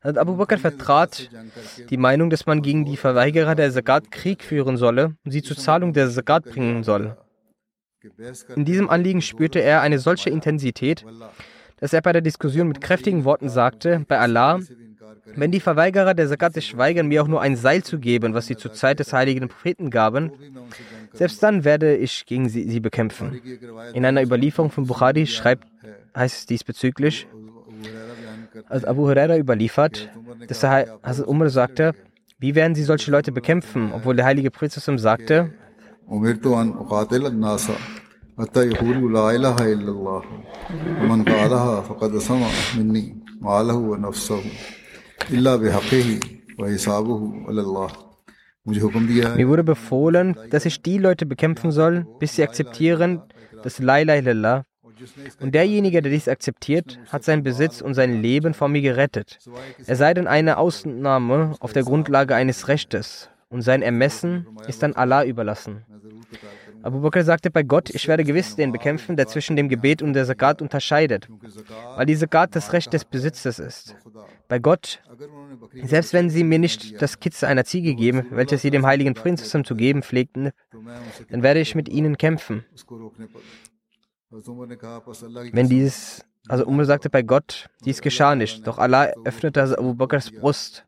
Abu Bakr vertrat die Meinung, dass man gegen die Verweigerer der Zakat Krieg führen solle und sie zur Zahlung der Zakat bringen soll. In diesem Anliegen spürte er eine solche Intensität, dass er bei der Diskussion mit kräftigen Worten sagte, bei Allah, wenn die Verweigerer der Zakat sich weigern, mir auch nur ein Seil zu geben, was sie zur Zeit des heiligen Propheten gaben, selbst dann werde ich gegen sie, sie bekämpfen. In einer Überlieferung von Bukhari schreibt, heißt es diesbezüglich, als Abu Huraira überliefert, dass der Hazrat Umar sagte, wie werden sie solche Leute bekämpfen, obwohl der heilige Prophet sagte, mir wurde befohlen, dass ich die Leute bekämpfen soll, bis sie akzeptieren, dass La ilaha illallah und derjenige, der dies akzeptiert, hat seinen Besitz und sein Leben vor mir gerettet. Er sei denn eine Ausnahme auf der Grundlage eines Rechtes und sein Ermessen ist dann Allah überlassen. Abu Bakr sagte bei Gott, ich werde gewiss den bekämpfen, der zwischen dem Gebet und der Zakat unterscheidet, weil die Zakat das Recht des Besitzes ist. Bei Gott, selbst wenn sie mir nicht das Kitze einer Ziege geben, welches sie dem heiligen Prinzessin zu geben pflegten, dann werde ich mit ihnen kämpfen. Wenn dies, also Umar sagte bei Gott, dies geschah nicht, doch Allah öffnete Abu Bakrs Brust.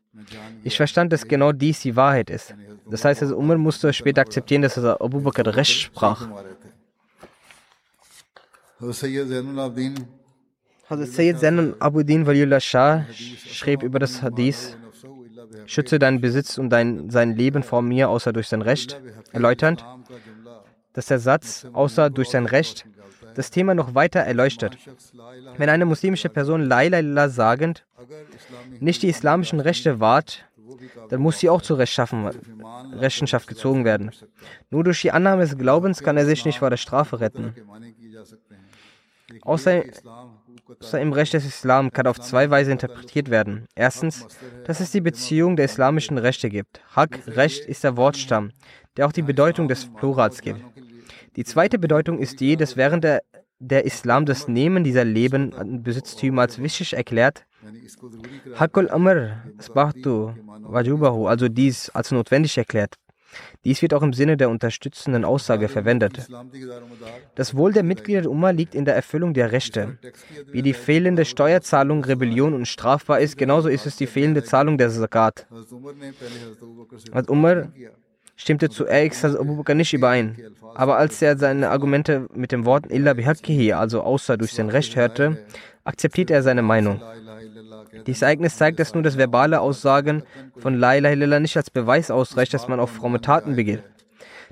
Ich verstand, dass genau dies die Wahrheit ist. Das heißt, also Umar. Musste später akzeptieren, dass Abu Bakr recht sprach. Hazrat Sayyid Zainul Abudin Waliullah Shah schrieb über das Hadith, schütze deinen Besitz und dein, sein Leben vor mir, außer durch sein Recht, erläuternd, dass der Satz, außer durch sein Recht, das Thema noch weiter erleuchtet. Wenn eine muslimische Person La sagend nicht die islamischen Rechte wahrt, dann muss sie auch zur Rechenschaft gezogen werden. Nur durch die Annahme des Glaubens kann er sich nicht vor der Strafe retten. Außer, außer im Recht des Islam kann auf zwei Weise interpretiert werden. Erstens, dass es die Beziehung der islamischen Rechte gibt. Haq, Recht, ist der Wortstamm, der auch die Bedeutung des Plurals gibt. Die zweite Bedeutung ist die, dass während der, der Islam das Nehmen dieser Leben an Besitztümer als wichtig erklärt, Hakul Amr Sbahtu Wajubahu, also dies als notwendig erklärt. Dies wird auch im Sinne der unterstützenden Aussage verwendet. Das Wohl der Mitglieder der Umma liegt in der Erfüllung der Rechte. Wie die fehlende Steuerzahlung Rebellion und strafbar ist, genauso ist es die fehlende Zahlung der Zakat. Als Umar stimmte zuerst Abu Bakr nicht überein. Aber als er seine Argumente mit den Worten Illa bihaqqihi, also außer durch sein Recht, hörte, akzeptierte er seine Meinung. Dieses Ereignis zeigt, dass nur das verbale Aussagen von La ilaha illallah nicht als Beweis ausreicht, dass man auch fromme Taten begeht.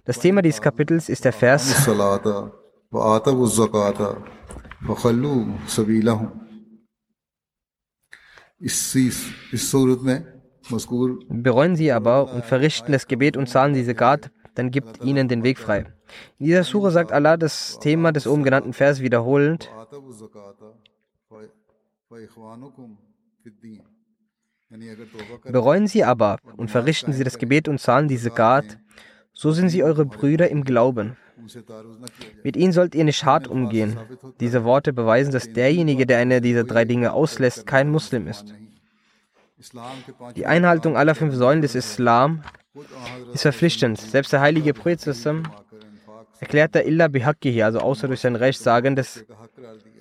Das Thema dieses Kapitels ist der Vers Bereuen sie aber und verrichten das Gebet und zahlen diese Zakat, dann gibt ihnen den Weg frei. In dieser Sure sagt Allah das Thema des oben genannten Vers wiederholend. Bereuen sie aber und verrichten sie das Gebet und zahlen diese Zakat, so sind sie eure Brüder im Glauben. Mit ihnen sollt ihr nicht hart umgehen. Diese Worte beweisen, dass derjenige, der eine dieser drei Dinge auslässt, kein Muslim ist. Die Einhaltung aller fünf Säulen des Islam ist verpflichtend. Selbst der heilige Prophet erklärte Illa bihakkihi, also außer durch sein Recht, sagendes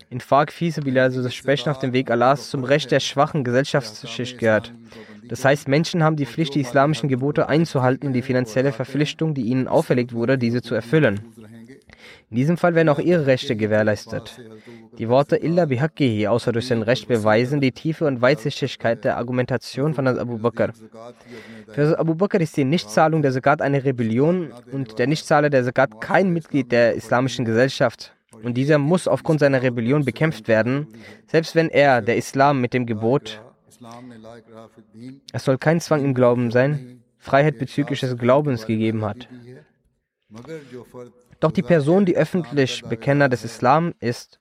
Infaq fisabila, also das Sprechen auf dem Weg Allahs, zum Recht der schwachen Gesellschaftsschicht gehört. Das heißt, Menschen haben die Pflicht, die islamischen Gebote einzuhalten und die finanzielle Verpflichtung, die ihnen auferlegt wurde, diese zu erfüllen. In diesem Fall werden auch ihre Rechte gewährleistet. Die Worte illa bihakkihi, außer durch sein Recht, beweisen die Tiefe und Weitsichtigkeit der Argumentation von Abu Bakr. Für Abu Bakr ist die Nichtzahlung der Zakat eine Rebellion und der Nichtzahler der Zakat kein Mitglied der islamischen Gesellschaft. Und dieser muss aufgrund seiner Rebellion bekämpft werden, selbst wenn er, der Islam mit dem Gebot, es soll kein Zwang im Glauben sein, Freiheit bezüglich des Glaubens gegeben hat. Doch die Person, die öffentlich Bekenner des Islam ist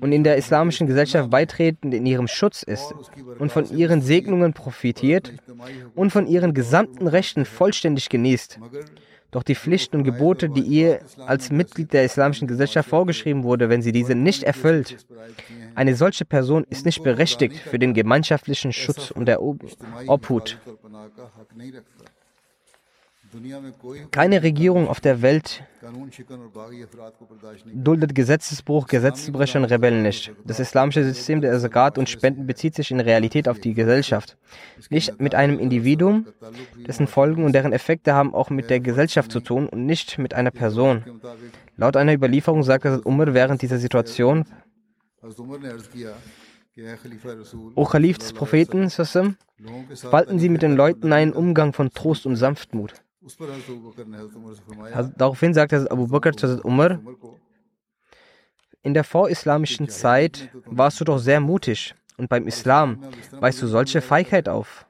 und in der islamischen Gesellschaft beitretend in ihrem Schutz ist und von ihren Segnungen profitiert und von ihren gesamten Rechten vollständig genießt, doch die Pflichten und Gebote, die ihr als Mitglied der islamischen Gesellschaft vorgeschrieben wurde, wenn sie diese nicht erfüllt, eine solche Person ist nicht berechtigt für den gemeinschaftlichen Schutz und der Obhut. Keine Regierung auf der Welt duldet Gesetzesbruch, Gesetzesbrecher und Rebellen nicht. Das islamische System der Zakat und Spenden bezieht sich in Realität auf die Gesellschaft. Nicht mit einem Individuum, dessen Folgen und deren Effekte haben auch mit der Gesellschaft zu tun und nicht mit einer Person. Laut einer Überlieferung sagte Umar während dieser Situation, O Khalif des Propheten, walten Sie mit den Leuten einen Umgang von Trost und Sanftmut. Daraufhin sagte Abu Bakr zu Umar, in der vorislamischen Zeit warst du doch sehr mutig und beim Islam weist du solche Feigheit auf.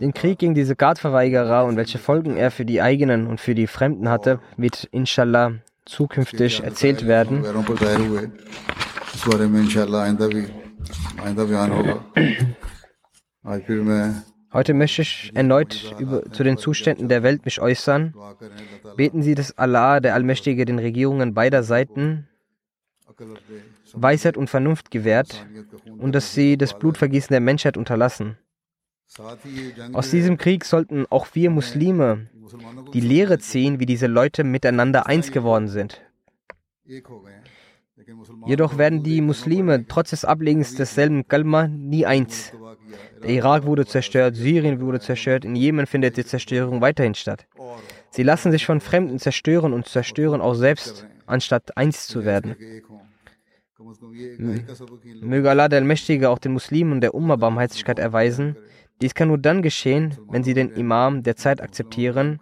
Den Krieg gegen diese Zakatverweigerer und welche Folgen er für die eigenen und für die Fremden hatte, wird inshallah zukünftig erzählt werden. Heute möchte ich erneut über, zu den Zuständen der Welt mich äußern. Beten Sie, dass Allah, der Allmächtige, den Regierungen beider Seiten Weisheit und Vernunft gewährt und dass sie das Blutvergießen der Menschheit unterlassen. Aus diesem Krieg sollten auch wir Muslime die Lehre ziehen, wie diese Leute miteinander eins geworden sind. Jedoch werden die Muslime trotz des Ablegens desselben Kalma nie eins. Der Irak wurde zerstört, Syrien wurde zerstört, in Jemen findet die Zerstörung weiterhin statt. Sie lassen sich von Fremden zerstören und zerstören auch selbst, anstatt eins zu werden. Möge Allah der Allmächtige auch den Muslimen der Umma Barmherzigkeit erweisen. Dies kann nur dann geschehen, wenn sie den Imam der Zeit akzeptieren,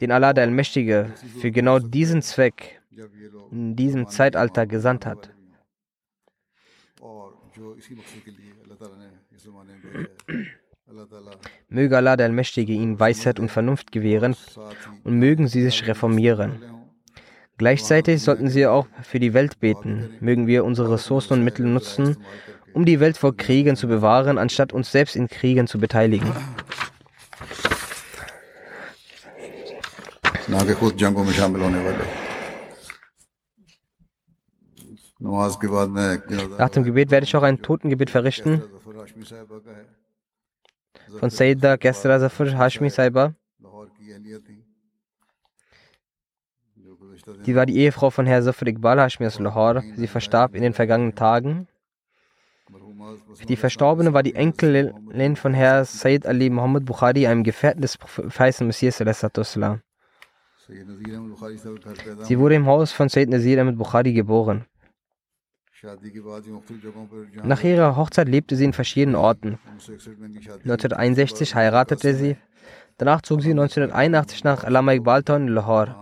den Allah der Allmächtige für genau diesen Zweck in diesem Zeitalter gesandt hat. Möge Allah der Allmächtige ihnen Weisheit und Vernunft gewähren und mögen sie sich reformieren. Gleichzeitig sollten sie auch für die Welt beten. Mögen wir unsere Ressourcen und Mittel nutzen, um die Welt vor Kriegen zu bewahren, anstatt uns selbst in Kriegen zu beteiligen. Nach dem Gebet werde ich auch ein Totengebet verrichten von Sayyida Kesra Zafar Hashmi Saiba. Sie war die Ehefrau von Herr Zafar Iqbal Hashmi aus Lahore. Sie verstarb in den vergangenen Tagen. Die Verstorbene war die Enkelin von Herr Sayyid Ali Muhammad Bukhari, einem Gefährten des Propheten Messias. Sie wurde im Haus von Sayyid Nazir Ahmed Bukhari geboren. Nach ihrer Hochzeit lebte sie in verschiedenen Orten. 1961 heiratete sie. Danach zog sie 1981 nach Alama Iqbal Town in Lahore.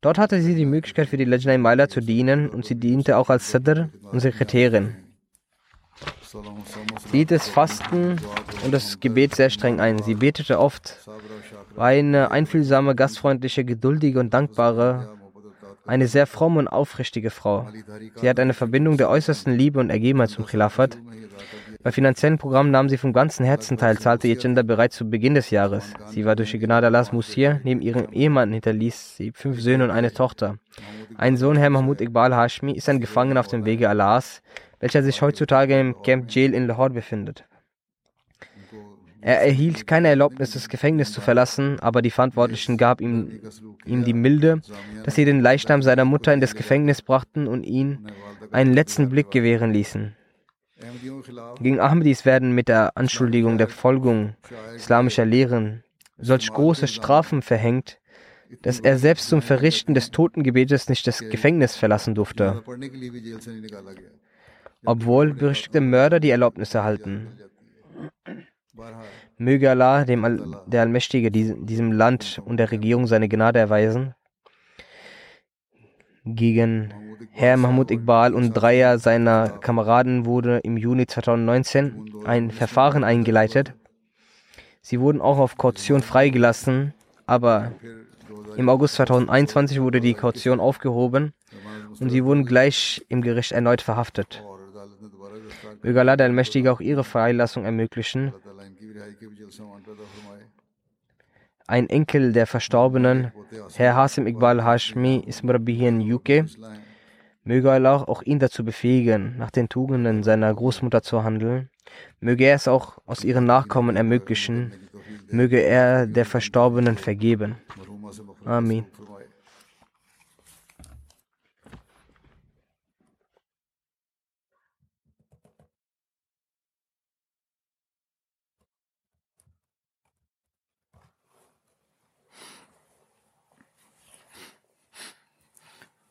Dort hatte sie die Möglichkeit für die Lajna Maila zu dienen und sie diente auch als Sadr und Sekretärin. Sie hielt das Fasten und das Gebet sehr streng ein. Sie betete oft, war eine einfühlsame, gastfreundliche, geduldige und dankbare eine sehr fromme und aufrichtige Frau. Sie hat eine Verbindung der äußersten Liebe und Ergebenheit zum Khilafat. Bei finanziellen Programmen nahm sie vom ganzen Herzen teil, zahlte ihr Gender bereits zu Beginn des Jahres. Sie war durch die Gnade Allahs Musir. Neben ihrem Ehemann hinterließ sie fünf Söhne und eine Tochter. Ein Sohn, Herr Mahmoud Iqbal Hashmi, ist ein Gefangener auf dem Wege Allahs, welcher sich heutzutage im Camp Jail in Lahore befindet. Er erhielt keine Erlaubnis, das Gefängnis zu verlassen, aber die Verantwortlichen gaben ihm, ihm die Milde, dass sie den Leichnam seiner Mutter in das Gefängnis brachten und ihn einen letzten Blick gewähren ließen. Gegen Ahmadis werden mit der Anschuldigung der Verfolgung islamischer Lehren solch große Strafen verhängt, dass er selbst zum Verrichten des Totengebetes nicht das Gefängnis verlassen durfte, obwohl berüchtigte Mörder die Erlaubnis erhalten. Möge Allah, dem All der Allmächtige, diesem Land und der Regierung seine Gnade erweisen. Gegen Herr Mahmoud Iqbal und Dreier seiner Kameraden wurde im Juni 2019 ein Verfahren eingeleitet. Sie wurden auch auf Kaution freigelassen, aber im August 2021 wurde die Kaution aufgehoben und sie wurden gleich im Gericht erneut verhaftet. Möge Allah der Allmächtige auch ihre Freilassung ermöglichen. Ein Enkel der Verstorbenen, Herr Hasim Iqbal Hashmi, ist Murabi hier in UK. Möge Allah auch ihn dazu befähigen, nach den Tugenden seiner Großmutter zu handeln. Möge er es auch aus ihren Nachkommen ermöglichen. Möge er der Verstorbenen vergeben. Amen.